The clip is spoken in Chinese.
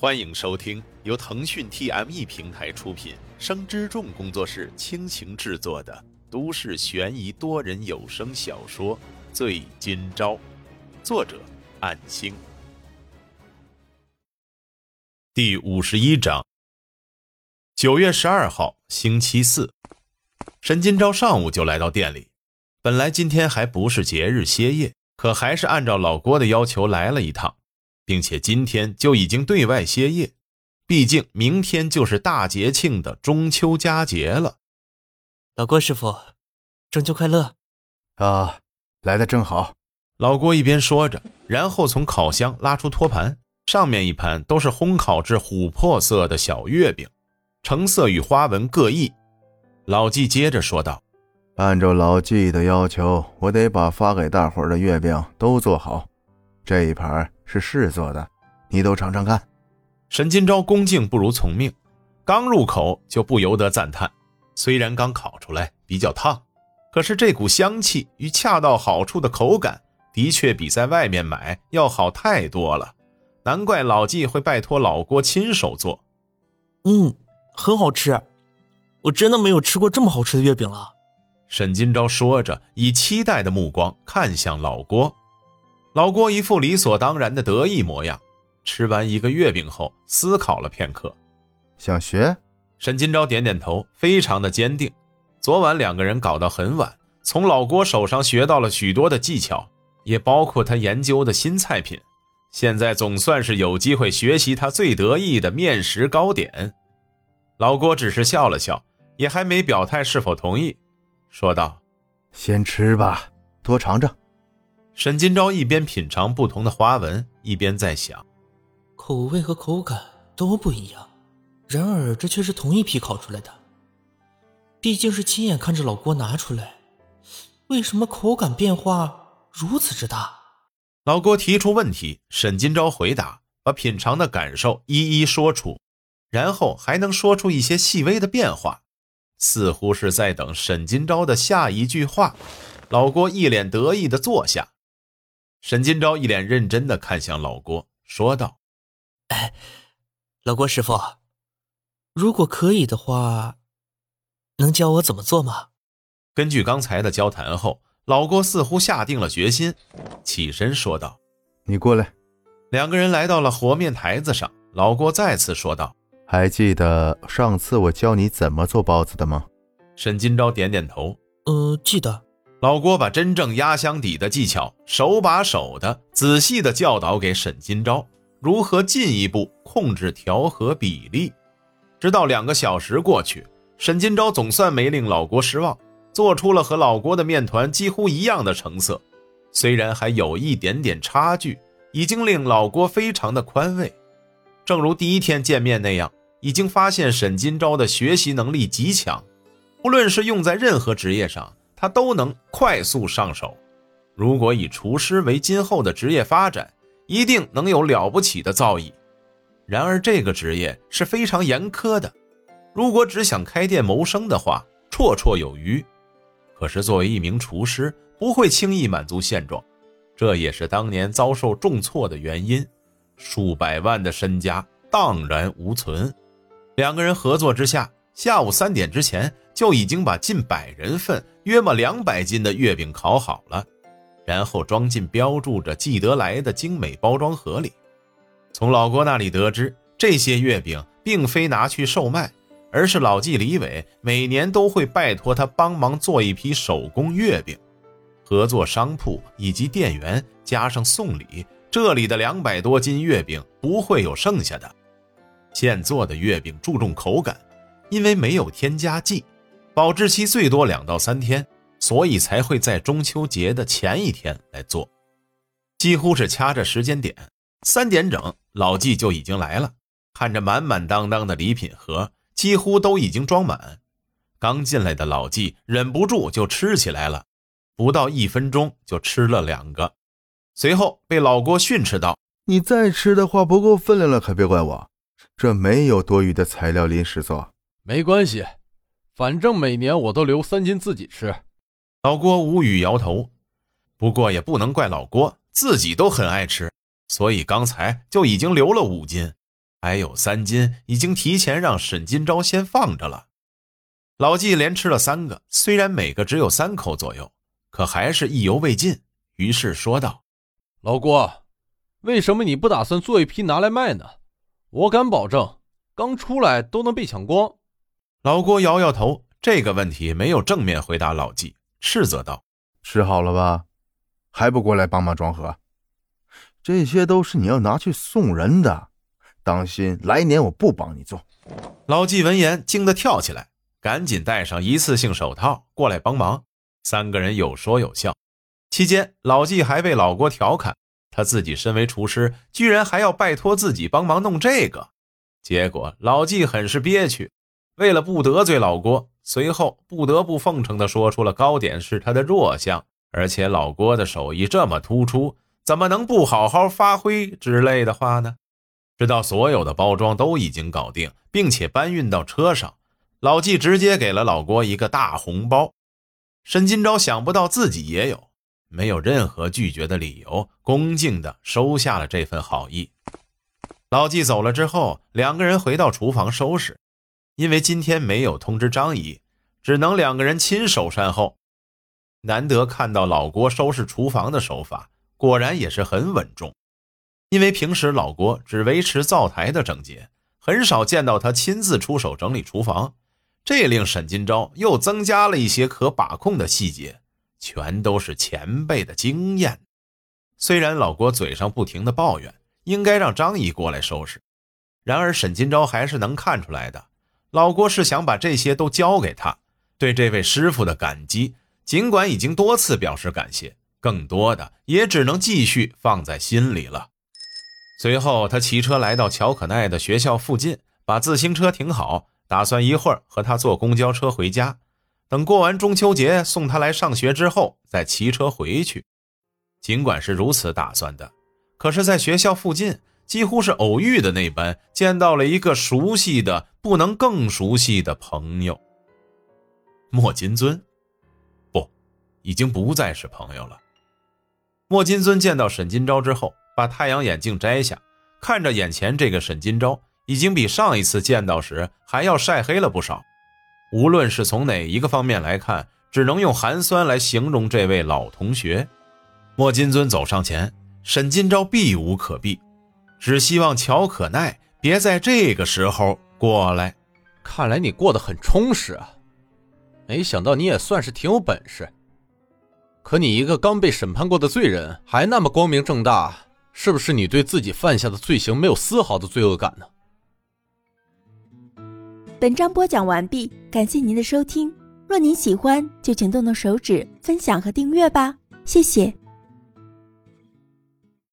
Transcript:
欢迎收听由腾讯 TME 平台出品、生之众工作室倾情制作的都市悬疑多人有声小说《醉今朝》，作者：暗星。第五十一章。九月十二号，星期四，沈今朝上午就来到店里。本来今天还不是节日歇业，可还是按照老郭的要求来了一趟。并且今天就已经对外歇业，毕竟明天就是大节庆的中秋佳节了。老郭师傅，中秋快乐！啊，来的正好。老郭一边说着，然后从烤箱拉出托盘，上面一盘都是烘烤至琥珀色的小月饼，成色与花纹各异。老纪接着说道：“按照老纪的要求，我得把发给大伙的月饼都做好。这一盘。”是试做的，你都尝尝看。沈金钊恭敬不如从命，刚入口就不由得赞叹：虽然刚烤出来比较烫，可是这股香气与恰到好处的口感，的确比在外面买要好太多了。难怪老纪会拜托老郭亲手做。嗯，很好吃，我真的没有吃过这么好吃的月饼了。沈金钊说着，以期待的目光看向老郭。老郭一副理所当然的得意模样，吃完一个月饼后，思考了片刻，想学。沈金钊点点头，非常的坚定。昨晚两个人搞到很晚，从老郭手上学到了许多的技巧，也包括他研究的新菜品。现在总算是有机会学习他最得意的面食糕点。老郭只是笑了笑，也还没表态是否同意，说道：“先吃吧，多尝尝。”沈金钊一边品尝不同的花纹，一边在想：口味和口感都不一样，然而这却是同一批烤出来的。毕竟是亲眼看着老郭拿出来，为什么口感变化如此之大？老郭提出问题，沈金钊回答，把品尝的感受一一说出，然后还能说出一些细微的变化，似乎是在等沈金钊的下一句话。老郭一脸得意的坐下。沈金钊一脸认真的看向老郭，说道：“哎，老郭师傅，如果可以的话，能教我怎么做吗？”根据刚才的交谈后，老郭似乎下定了决心，起身说道：“你过来。”两个人来到了和面台子上，老郭再次说道：“还记得上次我教你怎么做包子的吗？”沈金钊点点头：“呃，记得。”老郭把真正压箱底的技巧，手把手的、仔细的教导给沈金钊，如何进一步控制调和比例。直到两个小时过去，沈金钊总算没令老郭失望，做出了和老郭的面团几乎一样的成色。虽然还有一点点差距，已经令老郭非常的宽慰。正如第一天见面那样，已经发现沈金钊的学习能力极强，不论是用在任何职业上。他都能快速上手，如果以厨师为今后的职业发展，一定能有了不起的造诣。然而，这个职业是非常严苛的，如果只想开店谋生的话，绰绰有余。可是，作为一名厨师，不会轻易满足现状，这也是当年遭受重挫的原因，数百万的身家荡然无存。两个人合作之下。下午三点之前就已经把近百人份、约莫两百斤的月饼烤好了，然后装进标注着“季德来”的精美包装盒里。从老郭那里得知，这些月饼并非拿去售卖，而是老季李伟每年都会拜托他帮忙做一批手工月饼，合作商铺以及店员加上送礼，这里的两百多斤月饼不会有剩下的。现做的月饼注重口感。因为没有添加剂，保质期最多两到三天，所以才会在中秋节的前一天来做，几乎是掐着时间点，三点整，老纪就已经来了。看着满满当当的礼品盒，几乎都已经装满，刚进来的老纪忍不住就吃起来了，不到一分钟就吃了两个，随后被老郭训斥道：“你再吃的话不够分量了，可别怪我，这没有多余的材料临时做。”没关系，反正每年我都留三斤自己吃。老郭无语摇头，不过也不能怪老郭，自己都很爱吃，所以刚才就已经留了五斤。还有三斤已经提前让沈金钊先放着了。老纪连吃了三个，虽然每个只有三口左右，可还是意犹未尽，于是说道：“老郭，为什么你不打算做一批拿来卖呢？我敢保证，刚出来都能被抢光。”老郭摇摇头，这个问题没有正面回答老纪，斥责道：“吃好了吧？还不过来帮忙装盒？这些都是你要拿去送人的，当心来年我不帮你做。”老纪闻言惊得跳起来。赶紧戴上一次性手套过来帮忙。三个人有说有笑，期间老纪还被老郭调侃，他自己身为厨师，居然还要拜托自己帮忙弄这个。结果老纪很是憋屈，为了不得罪老郭，随后不得不奉承地说出了糕点是他的弱项，而且老郭的手艺这么突出，怎么能不好好发挥之类的话呢？直到所有的包装都已经搞定，并且搬运到车上。老纪直接给了老郭一个大红包，沈金钊想不到自己也有，没有任何拒绝的理由，恭敬地收下了这份好意。老纪走了之后，两个人回到厨房收拾，因为今天没有通知张姨，只能两个人亲手善后。难得看到老郭收拾厨房的手法，果然也是很稳重，因为平时老郭只维持灶台的整洁，很少见到他亲自出手整理厨房。这令沈金钊又增加了一些可把控的细节，全都是前辈的经验。虽然老郭嘴上不停的抱怨，应该让张姨过来收拾，然而沈金钊还是能看出来的，老郭是想把这些都交给他，对这位师傅的感激，尽管已经多次表示感谢，更多的也只能继续放在心里了。随后，他骑车来到乔可奈的学校附近，把自行车停好。打算一会儿和他坐公交车回家，等过完中秋节送他来上学之后再骑车回去。尽管是如此打算的，可是，在学校附近几乎是偶遇的那般，见到了一个熟悉的不能更熟悉的朋友——莫金尊。不，已经不再是朋友了。莫金尊见到沈金钊之后，把太阳眼镜摘下，看着眼前这个沈金钊。已经比上一次见到时还要晒黑了不少，无论是从哪一个方面来看，只能用寒酸来形容这位老同学。莫金尊走上前，沈金钊避无可避，只希望乔可奈别在这个时候过来。看来你过得很充实啊，没想到你也算是挺有本事。可你一个刚被审判过的罪人，还那么光明正大，是不是你对自己犯下的罪行没有丝毫的罪恶感呢？本章播讲完毕，感谢您的收听。若您喜欢，就请动动手指分享和订阅吧，谢谢。